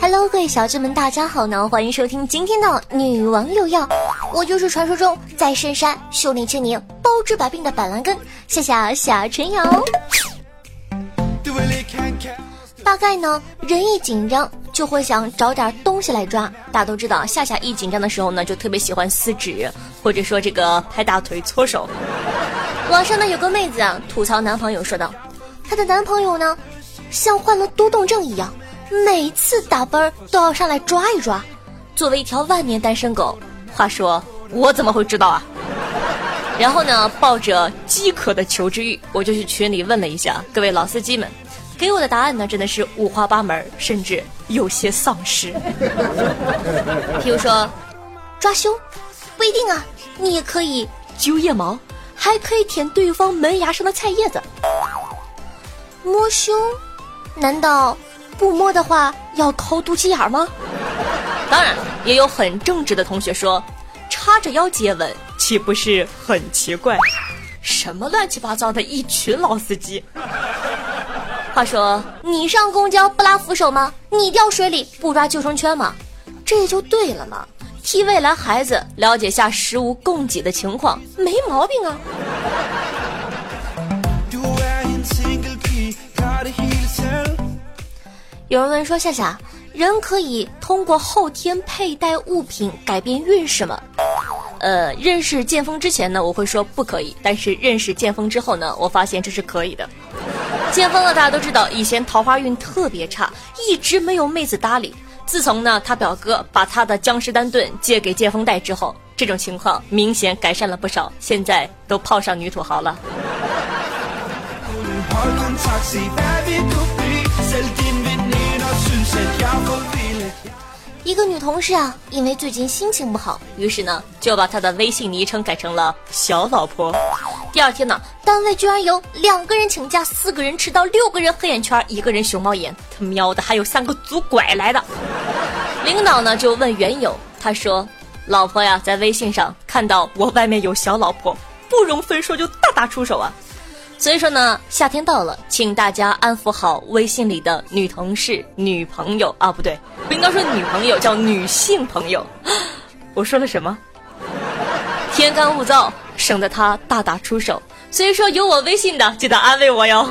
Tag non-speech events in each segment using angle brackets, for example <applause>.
Hello，各位小智们，大家好呢！欢迎收听今天的《女王有药》，我就是传说中在深山修炼千年、包治百病的板蓝根，谢谢夏春瑶。大概呢，人一紧张就会想找点东西来抓。大家都知道，夏夏一紧张的时候呢，就特别喜欢撕纸，或者说这个拍大腿、搓手。网上呢有个妹子啊吐槽男朋友说道，她的男朋友呢像患了多动症一样，每次打啵都要上来抓一抓。作为一条万年单身狗，话说我怎么会知道啊？然后呢，抱着饥渴的求知欲，我就去群里问了一下各位老司机们。给我的答案呢，真的是五花八门，甚至有些丧尸。<laughs> 譬如说，抓胸，不一定啊，你也可以揪腋毛，还可以舔对方门牙上的菜叶子。摸胸，难道不摸的话要抠肚脐眼吗？当然，也有很正直的同学说，叉着腰接吻岂不是很奇怪？什么乱七八糟的一群老司机。话说，你上公交不拉扶手吗？你掉水里不抓救生圈吗？这就对了嘛！替未来孩子了解下食物供给的情况，没毛病啊。有人问说：夏夏，人可以通过后天佩戴物品改变运势吗？呃，认识剑锋之前呢，我会说不可以；但是认识剑锋之后呢，我发现这是可以的。剑锋呢，大家都知道，以前桃花运特别差，一直没有妹子搭理。自从呢，他表哥把他的江诗丹顿借给剑锋戴之后，这种情况明显改善了不少，现在都泡上女土豪了。一个女同事啊，因为最近心情不好，于是呢，就把她的微信昵称改成了“小老婆”。第二天呢，单位居然有两个人请假，四个人迟到，六个人黑眼圈，一个人熊猫眼，他喵的还有三个拄拐来的。领导呢就问缘由，他说：“老婆呀，在微信上看到我外面有小老婆，不容分说就大打出手啊。”所以说呢，夏天到了，请大家安抚好微信里的女同事、女朋友啊，不对，不应该说女朋友，叫女性朋友。<gasps> 我说了什么？天干物燥，省得他大打出手。所以说，有我微信的记得安慰我哟。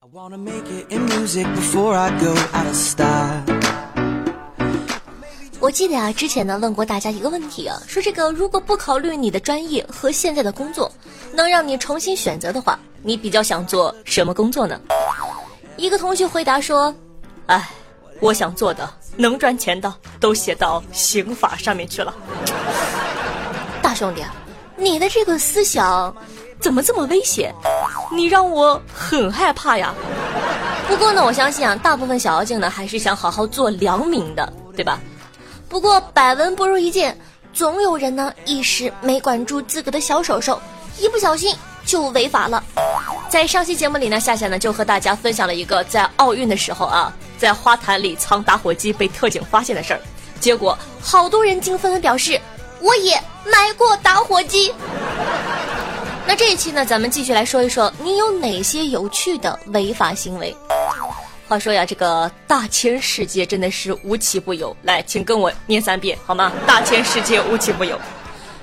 I wanna make it in music before I go out of style. 我记得啊，之前呢问过大家一个问题啊，说这个如果不考虑你的专业和现在的工作，能让你重新选择的话，你比较想做什么工作呢？一个同学回答说：“哎，我想做的能赚钱的都写到刑法上面去了。”大兄弟，你的这个思想怎么这么危险？你让我很害怕呀。不过呢，我相信啊，大部分小妖精呢还是想好好做良民的，对吧？不过百闻不如一见，总有人呢一时没管住自个的小手手，一不小心就违法了。在上期节目里呢，夏夏呢就和大家分享了一个在奥运的时候啊，在花坛里藏打火机被特警发现的事儿，结果好多人竟纷纷表示我也买过打火机。那这一期呢，咱们继续来说一说你有哪些有趣的违法行为。话说呀，这个大千世界真的是无奇不有。来，请跟我念三遍好吗？大千世界无奇不有。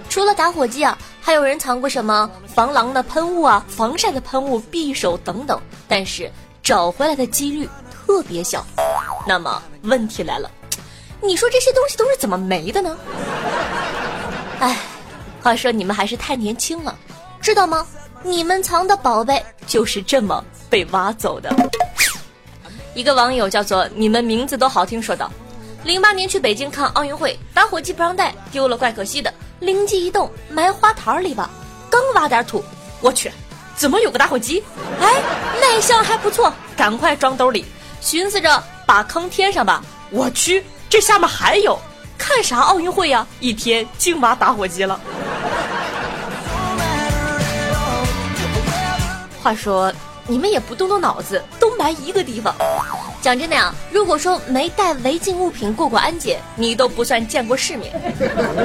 除了打火机啊，还有人藏过什么防狼的喷雾啊、防晒的喷雾、匕首等等，但是找回来的几率特别小。那么问题来了，你说这些东西都是怎么没的呢？哎，话说你们还是太年轻了，知道吗？你们藏的宝贝就是这么被挖走的。一个网友叫做“你们名字都好听”说道：“零八年去北京看奥运会，打火机不让带，丢了怪可惜的。灵机一动，埋花坛里吧。刚挖点土，我去，怎么有个打火机？哎，卖相还不错，赶快装兜里，寻思着把坑填上吧。我去，这下面还有，看啥奥运会呀？一天净挖打火机了。话说，你们也不动动脑子，都埋一个地方。讲真的呀，如果说没带违禁物品过过安检，你都不算见过世面。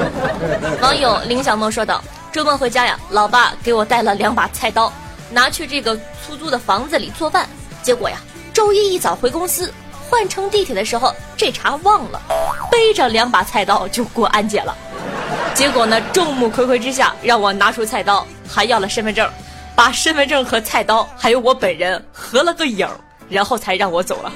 <laughs> 网友林小梦说道：“周末回家呀，老爸给我带了两把菜刀，拿去这个出租的房子里做饭。结果呀，周一一早回公司换乘地铁的时候，这茬忘了，背着两把菜刀就过安检了。结果呢，众目睽睽之下，让我拿出菜刀，还要了身份证。”把身份证和菜刀还有我本人合了个影，然后才让我走了。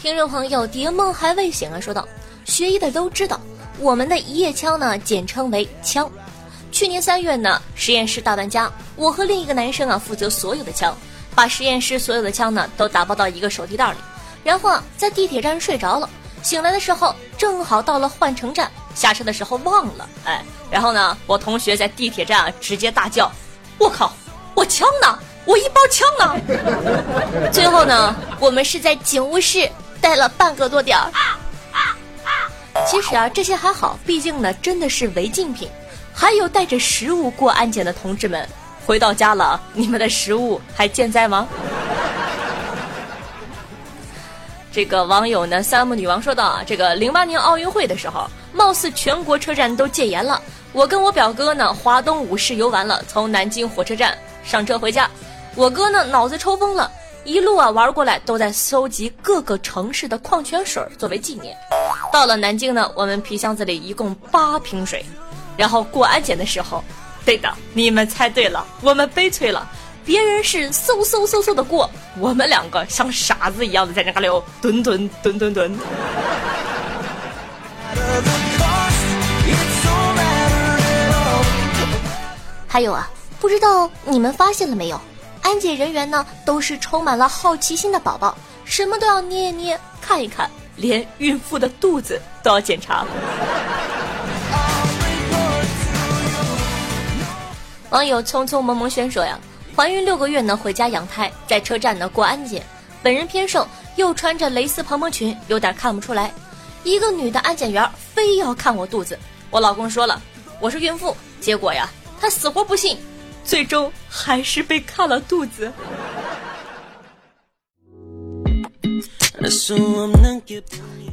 听众朋友，蝶梦还未醒啊，说道：学医的都知道，我们的一叶枪呢，简称为枪。去年三月呢，实验室大搬家，我和另一个男生啊，负责所有的枪，把实验室所有的枪呢，都打包到一个手提袋里，然后啊，在地铁站睡着了。醒来的时候，正好到了换乘站，下车的时候忘了，哎。然后呢，我同学在地铁站啊，直接大叫：“我靠，我枪呢？我一包枪呢？” <laughs> 最后呢，我们是在警务室待了半个多点儿。其实啊，这些还好，毕竟呢，真的是违禁品。还有带着食物过安检的同志们，回到家了，你们的食物还健在吗？这个网友呢，三木女王说道啊，这个零八年奥运会的时候，貌似全国车站都戒严了。我跟我表哥呢，华东五市游完了，从南京火车站上车回家。我哥呢，脑子抽风了，一路啊玩过来，都在搜集各个城市的矿泉水作为纪念。到了南京呢，我们皮箱子里一共八瓶水。然后过安检的时候，对的，你们猜对了，我们悲催了。别人是嗖嗖嗖嗖的过，我们两个像傻子一样的在那嘎溜蹲蹲蹲蹲蹲。还有啊，不知道你们发现了没有？安检人员呢都是充满了好奇心的宝宝，什么都要捏一捏看一看，连孕妇的肚子都要检查。网友匆匆蒙蒙轩说呀。怀孕六个月呢，回家养胎，在车站呢过安检。本人偏瘦，又穿着蕾丝蓬蓬裙，有点看不出来。一个女的安检员非要看我肚子，我老公说了我是孕妇，结果呀，他死活不信，最终还是被看了肚子。<laughs>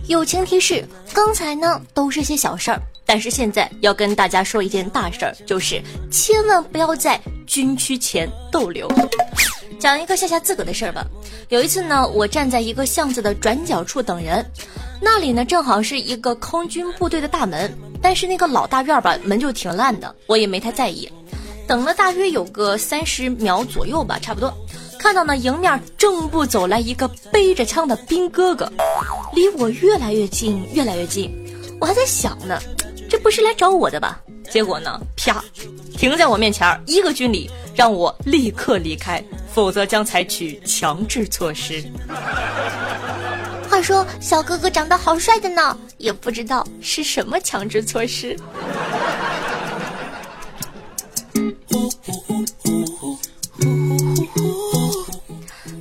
友情提示：刚才呢都是些小事儿。但是现在要跟大家说一件大事儿，就是千万不要在军区前逗留。讲一个吓吓自个儿的事儿吧。有一次呢，我站在一个巷子的转角处等人，那里呢正好是一个空军部队的大门，但是那个老大院吧门就挺烂的，我也没太在意。等了大约有个三十秒左右吧，差不多，看到呢迎面正步走来一个背着枪的兵哥哥，离我越来越近，越来越近，我还在想呢。这不是来找我的吧？结果呢，啪，停在我面前一个军礼，让我立刻离开，否则将采取强制措施。<laughs> 话说，小哥哥长得好帅的呢，也不知道是什么强制措施。<laughs>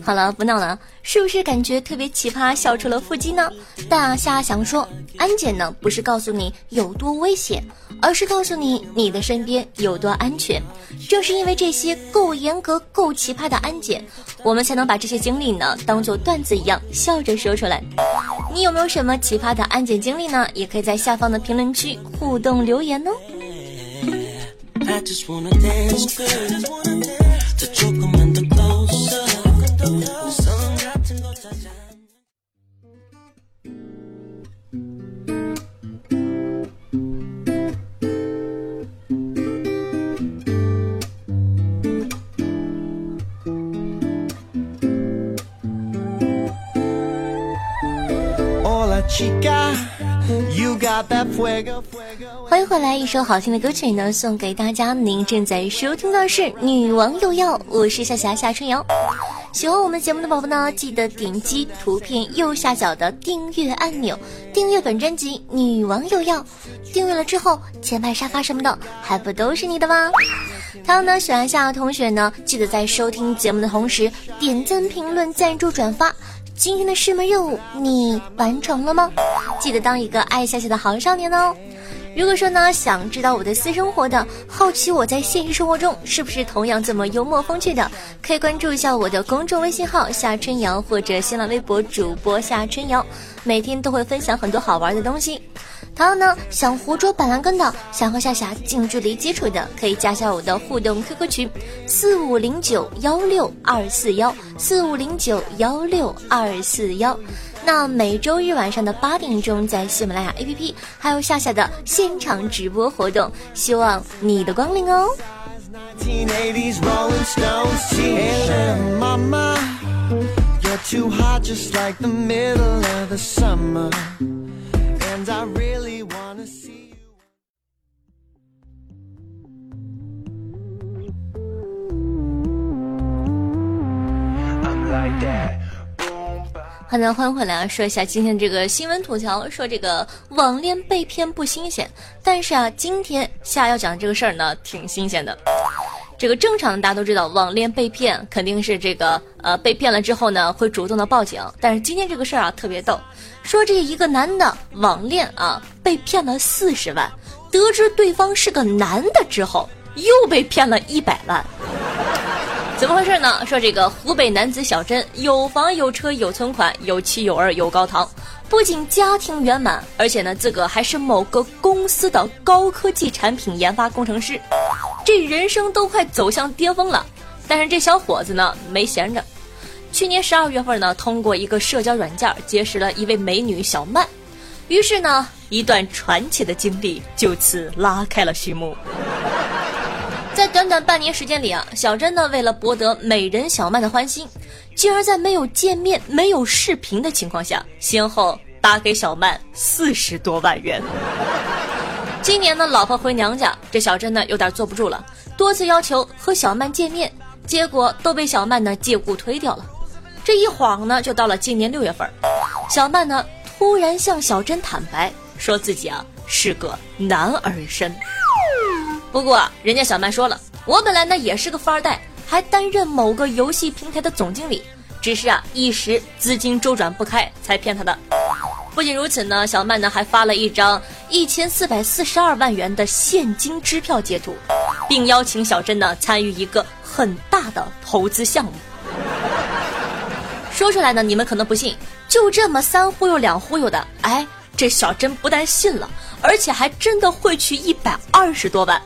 好了，不闹了，是不是感觉特别奇葩，笑出了腹肌呢？大夏想说，安检呢不是告诉你有多危险，而是告诉你你的身边有多安全。正是因为这些够严格、够奇葩的安检，我们才能把这些经历呢当做段子一样笑着说出来。你有没有什么奇葩的安检经历呢？也可以在下方的评论区互动留言哦。欢迎回来，一首好听的歌曲呢，送给大家。您正在收听的是《女王又要》，我是夏霞夏春瑶。喜欢我们节目的宝宝呢，记得点击图片右下角的订阅按钮，订阅本专辑《女王又要》。订阅了之后，前排沙发什么的还不都是你的吗？他呢，喜欢夏同学呢，记得在收听节目的同时点赞、评论、赞助、转发。今天的师门任务你完成了吗？记得当一个爱笑笑的好少年哦。如果说呢，想知道我的私生活的，好奇我在现实生活中是不是同样这么幽默风趣的，可以关注一下我的公众微信号夏春瑶或者新浪微博主播夏春瑶，每天都会分享很多好玩的东西。同样呢，想活捉板蓝根的，想和夏夏近距离接触的，可以加下我的互动 QQ 群四五零九幺六二四幺四五零九幺六二四幺。那每周日晚上的八点钟，在喜马拉雅 APP 还有夏夏的现场直播活动，希望你的光临哦。get too hot just like the middle of the summer I really wanna see you. 好的，欢迎回来啊，说一下今天这个新闻吐槽，说这个网恋被骗不新鲜，但是啊，今天下要讲的这个事儿呢，挺新鲜的。这个正常的大家都知道，网恋被骗肯定是这个呃被骗了之后呢，会主动的报警。但是今天这个事儿啊，特别逗，说这一个男的网恋啊被骗了四十万，得知对方是个男的之后，又被骗了一百万。怎么回事呢？说这个湖北男子小珍有房有车有存款有妻有儿有高堂，不仅家庭圆满，而且呢自个还是某个公司的高科技产品研发工程师，这人生都快走向巅峰了。但是这小伙子呢没闲着，去年十二月份呢通过一个社交软件结识了一位美女小曼，于是呢一段传奇的经历就此拉开了序幕。在短短半年时间里啊，小珍呢为了博得美人小曼的欢心，竟然在没有见面、没有视频的情况下，先后打给小曼四十多万元。<laughs> 今年呢，老婆回娘家，这小珍呢有点坐不住了，多次要求和小曼见面，结果都被小曼呢借故推掉了。这一晃呢，就到了今年六月份，小曼呢突然向小珍坦白，说自己啊是个男儿身。不过，人家小曼说了，我本来呢也是个富二代，还担任某个游戏平台的总经理，只是啊一时资金周转不开才骗他的。不仅如此呢，小曼呢还发了一张一千四百四十二万元的现金支票截图，并邀请小珍呢参与一个很大的投资项目。说出来呢，你们可能不信，就这么三忽悠两忽悠的，哎。这小珍不但信了，而且还真的汇去一百二十多万。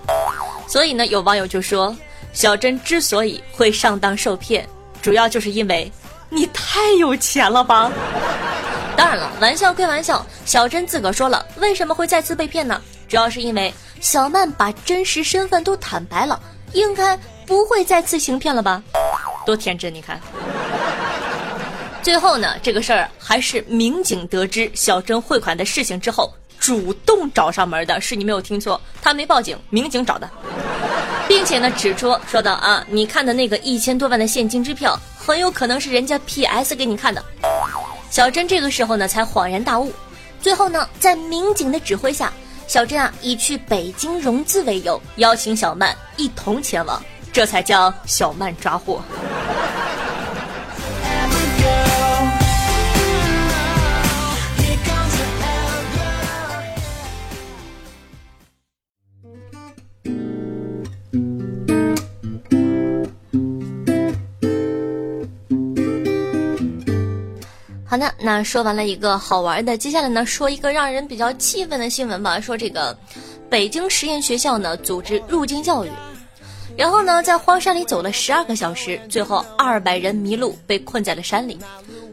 所以呢，有网友就说，小珍之所以会上当受骗，主要就是因为你太有钱了吧。<laughs> 当然了，玩笑归玩笑，小珍自个儿说了，为什么会再次被骗呢？主要是因为小曼把真实身份都坦白了，应该不会再次行骗了吧？多天真，你看。最后呢，这个事儿还是民警得知小珍汇款的事情之后，主动找上门的。是你没有听错，他没报警，民警找的，并且呢指出说道啊，你看的那个一千多万的现金支票，很有可能是人家 PS 给你看的。小珍这个时候呢才恍然大悟。最后呢，在民警的指挥下，小珍啊以去北京融资为由，邀请小曼一同前往，这才将小曼抓获。好的，那说完了一个好玩的，接下来呢说一个让人比较气愤的新闻吧。说这个北京实验学校呢组织入境教育，然后呢在荒山里走了十二个小时，最后二百人迷路被困在了山里。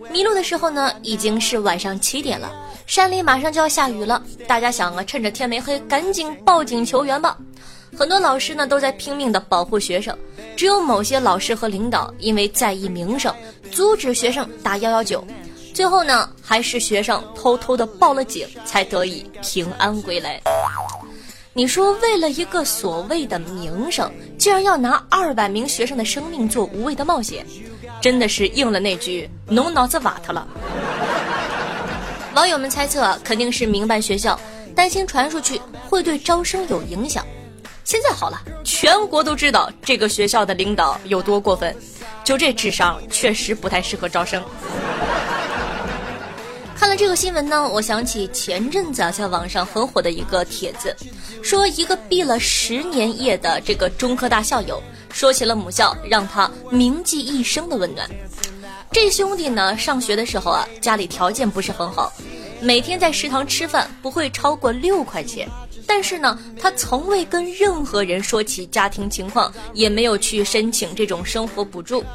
迷路的时候呢已经是晚上七点了，山里马上就要下雨了。大家想啊，趁着天没黑，赶紧报警求援吧。很多老师呢都在拼命的保护学生，只有某些老师和领导因为在意名声，阻止学生打幺幺九。最后呢，还是学生偷偷的报了警，才得以平安归来。你说，为了一个所谓的名声，竟然要拿二百名学生的生命做无谓的冒险，真的是应了那句“侬脑子瓦特了”。网友们猜测，肯定是民办学校担心传出去会对招生有影响。现在好了，全国都知道这个学校的领导有多过分，就这智商确实不太适合招生。看了这个新闻呢，我想起前阵子啊，在网上很火的一个帖子，说一个毕了十年业的这个中科大校友，说起了母校让他铭记一生的温暖。这兄弟呢，上学的时候啊，家里条件不是很好，每天在食堂吃饭不会超过六块钱。但是呢，他从未跟任何人说起家庭情况，也没有去申请这种生活补助。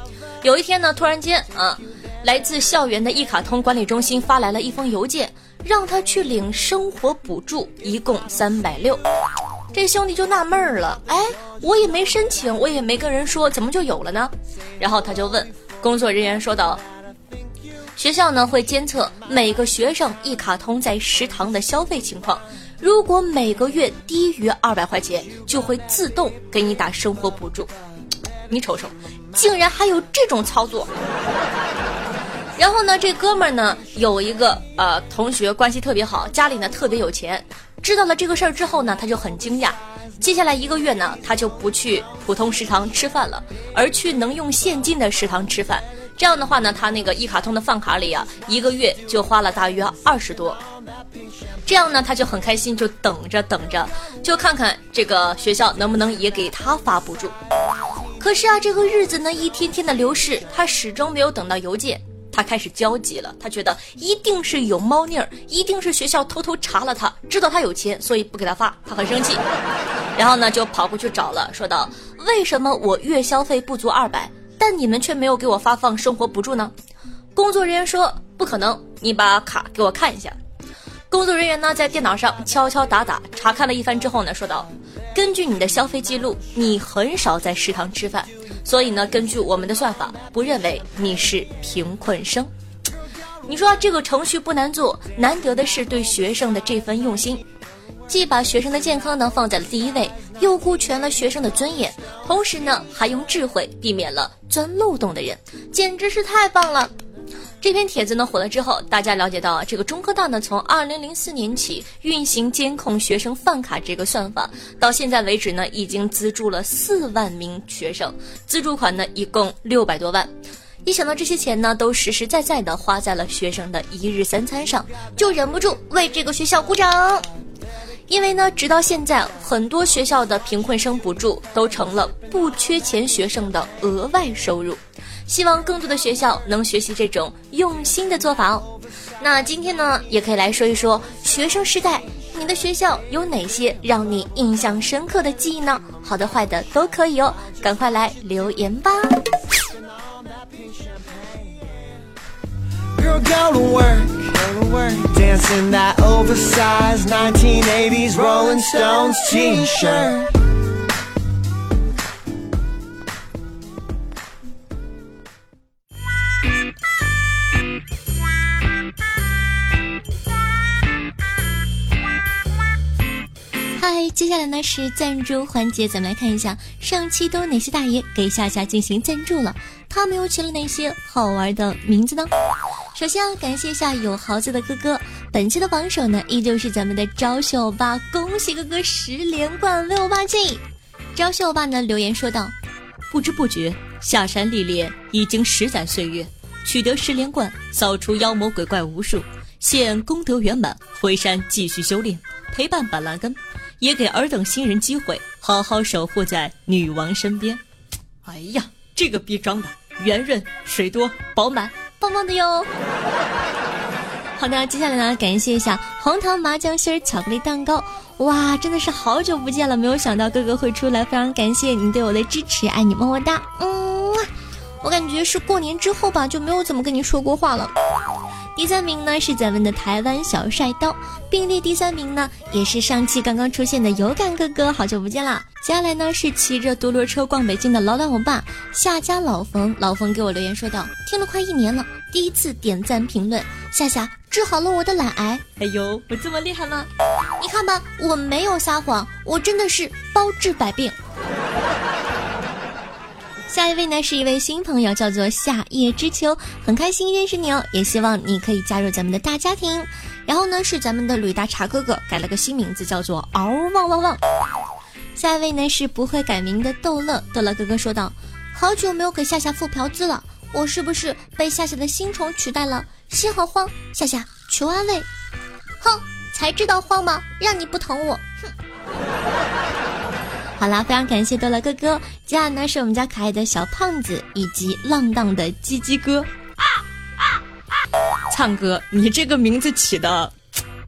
有一天呢，突然间啊。来自校园的一卡通管理中心发来了一封邮件，让他去领生活补助，一共三百六。这兄弟就纳闷儿了，哎，我也没申请，我也没跟人说，怎么就有了呢？然后他就问工作人员说道：“学校呢会监测每个学生一卡通在食堂的消费情况，如果每个月低于二百块钱，就会自动给你打生活补助。你瞅瞅，竟然还有这种操作！”然后呢，这哥们儿呢有一个呃同学关系特别好，家里呢特别有钱。知道了这个事儿之后呢，他就很惊讶。接下来一个月呢，他就不去普通食堂吃饭了，而去能用现金的食堂吃饭。这样的话呢，他那个一卡通的饭卡里啊，一个月就花了大约二十多。这样呢，他就很开心，就等着等着，就看看这个学校能不能也给他发补助。可是啊，这个日子呢一天天的流逝，他始终没有等到邮件。他开始焦急了，他觉得一定是有猫腻儿，一定是学校偷偷查了他，知道他有钱，所以不给他发，他很生气。<laughs> 然后呢，就跑过去找了，说道：“为什么我月消费不足二百，但你们却没有给我发放生活补助呢？”工作人员说：“不可能，你把卡给我看一下。”工作人员呢，在电脑上敲敲打打查看了一番之后呢，说道：“根据你的消费记录，你很少在食堂吃饭。”所以呢，根据我们的算法，不认为你是贫困生。你说这个程序不难做，难得的是对学生的这份用心，既把学生的健康呢放在了第一位，又顾全了学生的尊严，同时呢还用智慧避免了钻漏洞的人，简直是太棒了。这篇帖子呢火了之后，大家了解到啊，这个中科大呢从二零零四年起运行监控学生饭卡这个算法，到现在为止呢已经资助了四万名学生，资助款呢一共六百多万。一想到这些钱呢都实实在在的花在了学生的一日三餐上，就忍不住为这个学校鼓掌。因为呢，直到现在，很多学校的贫困生补助都成了不缺钱学生的额外收入。希望更多的学校能学习这种用心的做法哦。那今天呢，也可以来说一说学生时代，你的学校有哪些让你印象深刻的记忆呢？好的、坏的都可以哦，赶快来留言吧。接下来呢是赞助环节，咱们来看一下上期都有哪些大爷给夏夏进行赞助了，他们又起了哪些好玩的名字呢？首先要感谢一下有豪子的哥哥，本期的榜首呢依旧是咱们的招秀欧巴，恭喜哥哥十连冠，为我霸气！招秀欧巴呢留言说道：不知不觉下山历练已经十载岁月，取得十连冠，扫除妖魔鬼怪无数，现功德圆满，回山继续修炼，陪伴板蓝根。也给尔等新人机会，好好守护在女王身边。哎呀，这个逼装的圆润、水多、饱满，棒棒的哟！好的，接下来呢，感谢一下红糖麻酱心儿巧克力蛋糕。哇，真的是好久不见了，没有想到哥哥会出来，非常感谢你对我的支持，爱你么么哒。嗯，我感觉是过年之后吧，就没有怎么跟你说过话了。第三名呢是咱们的台湾小帅刀，并列第三名呢也是上期刚刚出现的有感哥哥，好久不见啦！接下来呢是骑着独轮车逛北京的老懒欧巴夏家老冯，老冯给我留言说道：听了快一年了，第一次点赞评论，夏夏治好了我的懒癌。哎呦，我这么厉害吗？你看吧，我没有撒谎，我真的是包治百病。下一位呢是一位新朋友，叫做夏夜之秋，很开心认识你哦，也希望你可以加入咱们的大家庭。然后呢是咱们的吕大茶哥哥，改了个新名字，叫做嗷汪汪汪。下一位呢是不会改名的逗乐，逗乐哥哥说道：“好久没有给夏夏付嫖资了，我是不是被夏夏的新宠取代了？心好慌，夏夏求安慰。”哼，才知道慌吗？让你不疼我，哼。好啦，非常感谢豆乐哥哥。接下来呢是我们家可爱的小胖子以及浪荡的鸡鸡哥。唱歌，你这个名字起的，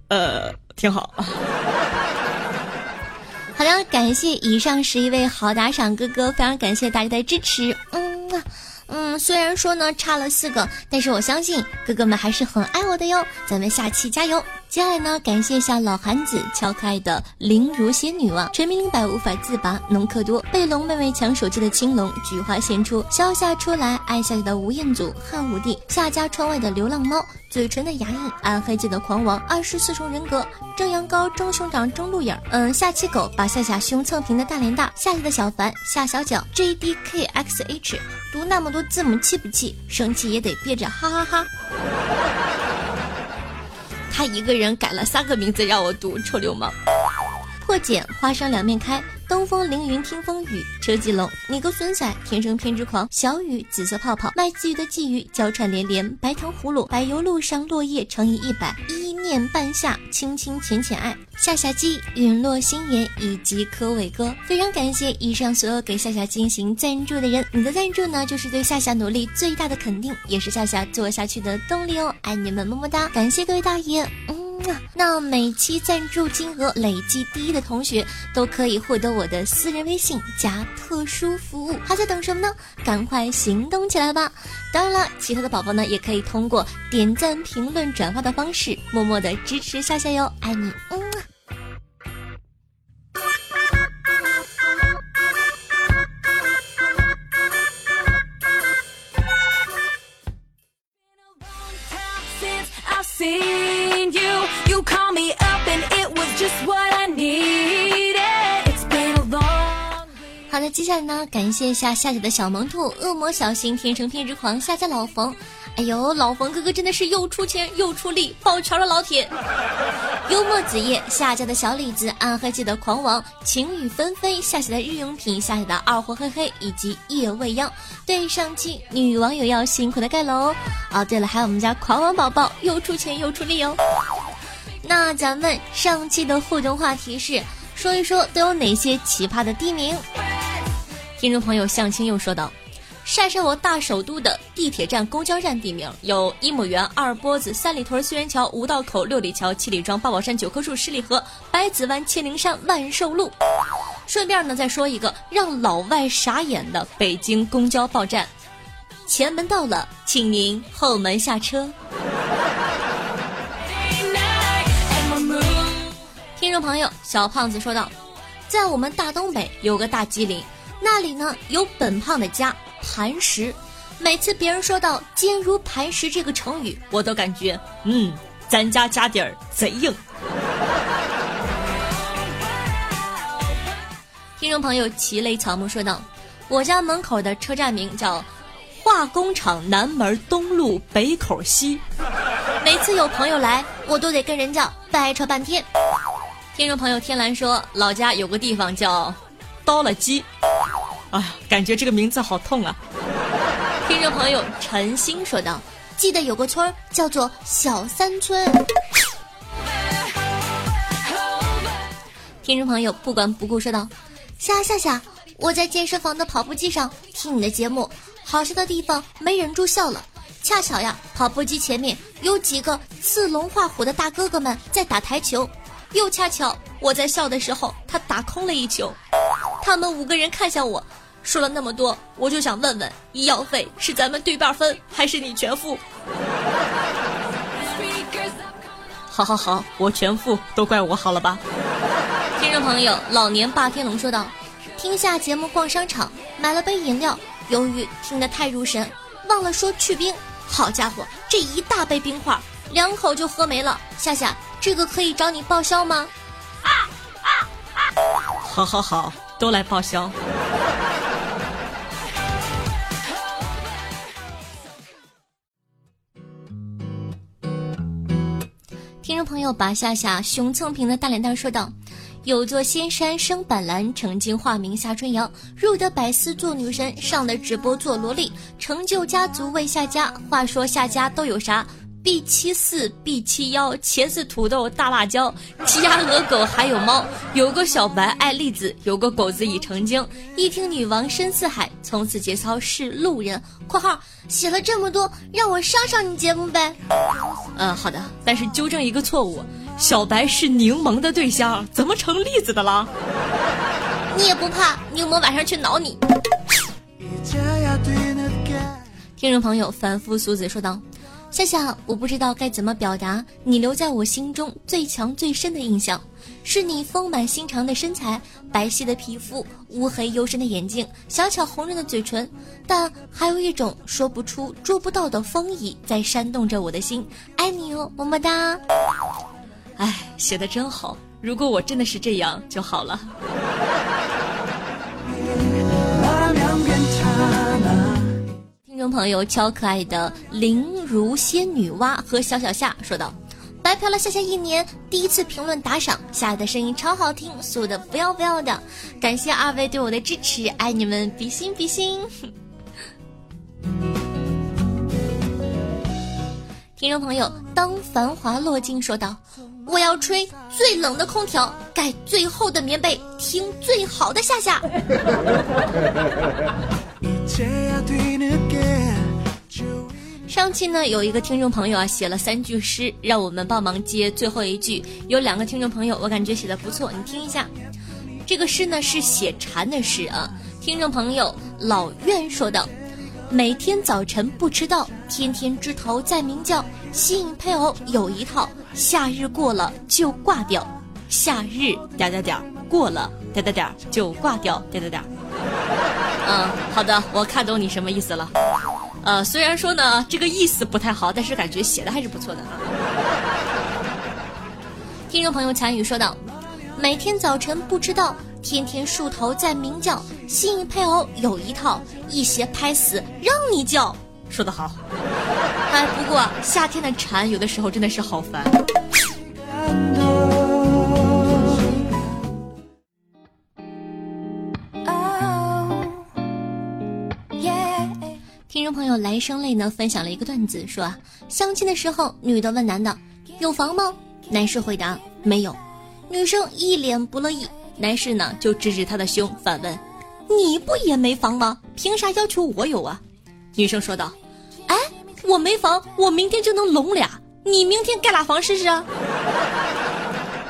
呃，挺好。<laughs> 好的，感谢以上十一位好打赏哥哥，非常感谢大家的支持。嗯嗯，虽然说呢差了四个，但是我相信哥哥们还是很爱我的哟。咱们下期加油！接下来呢，感谢一下老韩子、敲开的林如仙女王、陈明林百无法自拔、农克多、被龙妹妹抢手机的青龙、菊花献出、消夏出来、爱夏夏的吴彦祖、汉武帝、夏家窗外的流浪猫、嘴唇的牙印、暗黑界的狂王、二十四重人格、正阳高、钟兄长、钟鹿影、嗯，下期狗把夏夏胸蹭平的大连大、夏夏的小凡、夏小脚、J D K X H，读那么多字母气不气？生气也得憋着，哈哈哈。他一个人改了三个名字让我读，臭流氓！破茧花生两面开，东风凌云听风雨，车继龙你个孙仔，天生偏执狂，小雨紫色泡泡，卖鲫鱼的鲫鱼，娇喘连连，白糖葫芦，柏油路上落叶乘以一百，一念半夏，轻轻浅浅爱，夏夏鸡，陨落心言以及柯伟哥，非常感谢以上所有给夏夏进行赞助的人，你的赞助呢就是对夏夏努力最大的肯定，也是夏夏做下去的动力哦，爱你们么么哒，感谢各位大爷，嗯。那每期赞助金额累计第一的同学都可以获得我的私人微信加特殊服务，还在等什么呢？赶快行动起来吧！当然了，其他的宝宝呢也可以通过点赞、评论、转发的方式，默默的支持夏夏哟，爱你，嗯。接下来呢，感谢一下夏夏的小萌兔、恶魔小新、天生偏执狂、夏夏老冯。哎呦，老冯哥哥真的是又出钱又出力，抱拳了老铁。<laughs> 幽默子夜、夏家的小李子、暗黑界的狂王、晴雨纷飞、夏夏的日用品、夏夏的二货嘿嘿以及夜未央。对上期女网友要辛苦的盖楼哦。对了，还有我们家狂王宝宝又出钱又出力哦。那咱们上期的互动话题是，说一说都有哪些奇葩的地名？听众朋友向青又说道：“晒晒我大首都的地铁站、公交站地名，有一亩园、二波子、三里屯、四元桥、五道口、六里桥、七里庄、八宝山、九棵树、十里河、百子湾、千灵山、万寿路。顺便呢，再说一个让老外傻眼的北京公交报站：前门到了，请您后门下车。”听众朋友小胖子说道：“在我们大东北有个大吉林。”那里呢有本胖的家磐石，每次别人说到“坚如磐石”这个成语，我都感觉嗯，咱家家底儿贼硬。<laughs> 听众朋友齐雷草木说道：“我家门口的车站名叫化工厂南门东路北口西，每次有朋友来，我都得跟人家掰扯半天。”听众朋友天蓝说：“老家有个地方叫刀了鸡。”哎呀，感觉这个名字好痛啊！听众朋友陈星说道：“记得有个村儿叫做小三村。”听众朋友不管不顾说道：“夏夏夏，我在健身房的跑步机上听你的节目，好笑的地方没忍住笑了。恰巧呀，跑步机前面有几个刺龙画虎的大哥哥们在打台球，又恰巧我在笑的时候，他打空了一球。他们五个人看向我。”说了那么多，我就想问问，医药费是咱们对半分，还是你全付？<laughs> 好好好，我全付，都怪我好了吧？<laughs> 听众朋友，老年霸天龙说道：听下节目逛商场，买了杯饮料，由于听得太入神，忘了说去冰。好家伙，这一大杯冰块，两口就喝没了。夏夏，这个可以找你报销吗？啊啊啊！<laughs> 好好好，都来报销。听众朋友，把夏夏熊蹭平的大脸蛋说道：“有座仙山生板蓝，曾经化名夏春瑶，入得百思做女神，上了直播做萝莉，成就家族为夏家。话说夏家都有啥？B 七四、B 七幺、茄子、土豆、大辣椒、鸡鸭鹅狗还有猫。有个小白爱栗子，有个狗子已成精。一听女王深似海，从此节操是路人。（括号写了这么多，让我上上你节目呗？）嗯，好的，但是纠正一个错误。小白是柠檬的对象，怎么成栗子的了？<laughs> 你也不怕柠檬晚上去挠你？听众朋友，凡夫俗子说道：“夏夏，我不知道该怎么表达你留在我心中最强最深的印象，是你丰满心肠的身材、白皙的皮肤、乌黑幽深的眼睛、小巧红润的嘴唇，但还有一种说不出、捉不到的风意在煽动着我的心。爱你哦，么么哒。”哎，写的真好！如果我真的是这样就好了。众朋友，超可爱的灵如仙女蛙和小小夏说道：“白嫖了夏夏一年，第一次评论打赏，夏的声音超好听，素的不要不要的，感谢二位对我的支持，爱你们，比心比心。<laughs> ”听众朋友，当繁华落尽说道。我要吹最冷的空调，盖最厚的棉被，听最好的夏夏。上期呢，有一个听众朋友啊写了三句诗，让我们帮忙接最后一句。有两个听众朋友，我感觉写的不错，你听一下。这个诗呢是写蝉的诗啊。听众朋友老苑说道：“每天早晨不迟到，天天枝头在鸣叫，吸引配偶有一套。”夏日过了就挂掉，夏日点点点过了点点点就挂掉点点点。嗯，好的，我看懂你什么意思了。呃，虽然说呢这个意思不太好，但是感觉写的还是不错的。听众朋友残雨说道：“每天早晨不知道，天天树头在鸣叫，吸引配偶有一套，一鞋拍死让你叫。”说得好。哎，不过夏天的蝉有的时候真的是好烦。友来生泪呢分享了一个段子，说，相亲的时候，女的问男的有房吗？男士回答没有，女生一脸不乐意，男士呢就指指他的胸，反问你不也没房吗？凭啥要求我有啊？女生说道。哎我没房，我明天就能拢俩。你明天盖俩房试试啊？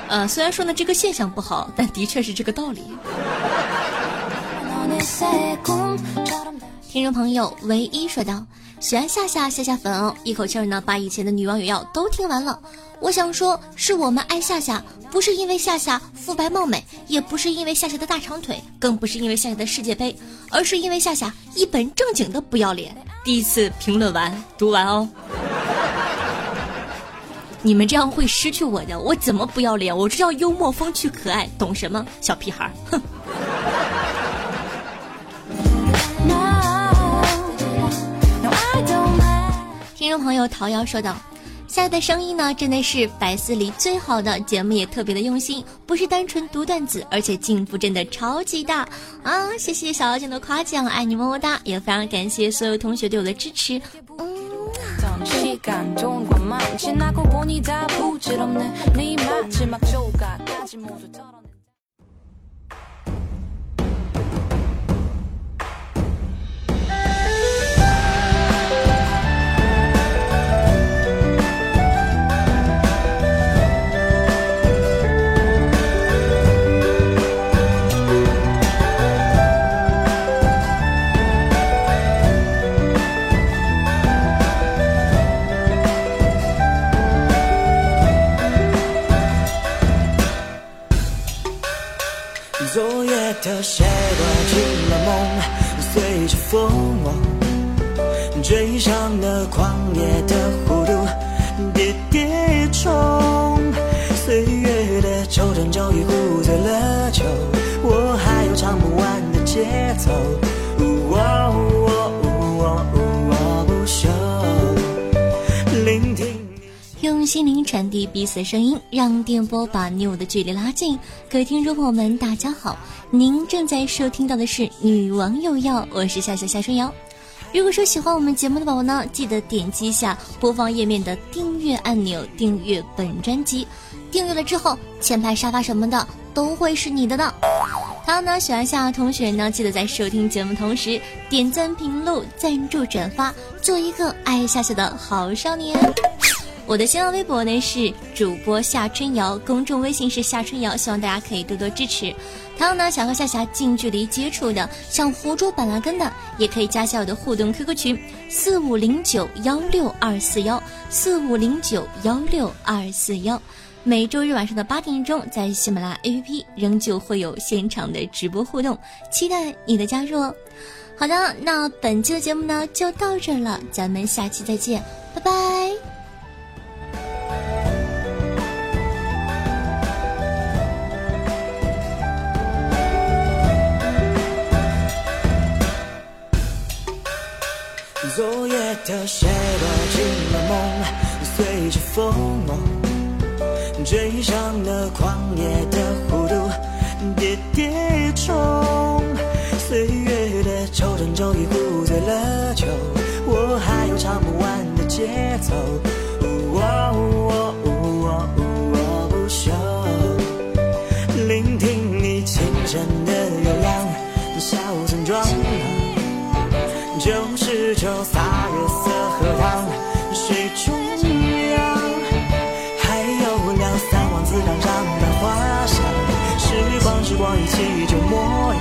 呃，虽然说呢这个现象不好，但的确是这个道理。听众朋友唯一说道：“喜欢夏夏夏夏粉哦，一口气呢把以前的女网友要都听完了。我想说，是我们爱夏夏，不是因为夏夏肤白貌美，也不是因为夏夏的大长腿，更不是因为夏夏的世界杯，而是因为夏夏一本正经的不要脸。第一次评论完读完哦，你们这样会失去我的，我怎么不要脸？我这叫幽默风趣可爱，懂什么小屁孩？哼。”听众朋友桃瑶说道：“夏的声音呢，真的是百思里最好的节目，也特别的用心，不是单纯读段子，而且进步真的超级大啊！谢谢小妖精的夸奖，爱你么么哒！也非常感谢所有同学对我的支持，嗯。”的鞋带进了梦，随着风追上了狂野的弧度，跌跌冲。岁月的皱褶早已糊醉了酒，我还有唱不完的节奏。用心灵传递彼此的声音，让电波把你我的距离拉近。各位听众朋友们，大家好，您正在收听到的是《女王有药》，我是夏夏夏春瑶。如果说喜欢我们节目的宝宝呢，记得点击一下播放页面的订阅按钮，订阅本专辑。订阅了之后，前排沙发什么的都会是你的呢。还有呢，喜欢夏夏同学呢，记得在收听节目同时点赞、评论、赞助、转发，做一个爱夏夏的好少年。我的新浪微博呢是主播夏春瑶，公众微信是夏春瑶，希望大家可以多多支持。还有呢，想和夏夏近距离接触的，想活捉板蓝根的，也可以加下我的互动 QQ 群四五零九幺六二四幺四五零九幺六二四幺。每周日晚上的八点钟，在喜马拉雅 APP 仍旧会有现场的直播互动，期待你的加入哦。好的，那本期的节目呢就到这儿了，咱们下期再见，拜拜。凋谢的谁躲进了梦，随着风。追上了狂野的弧度，跌跌冲，岁月的抽针终于壶醉了酒，我还有唱不完的节奏，哦起就模样。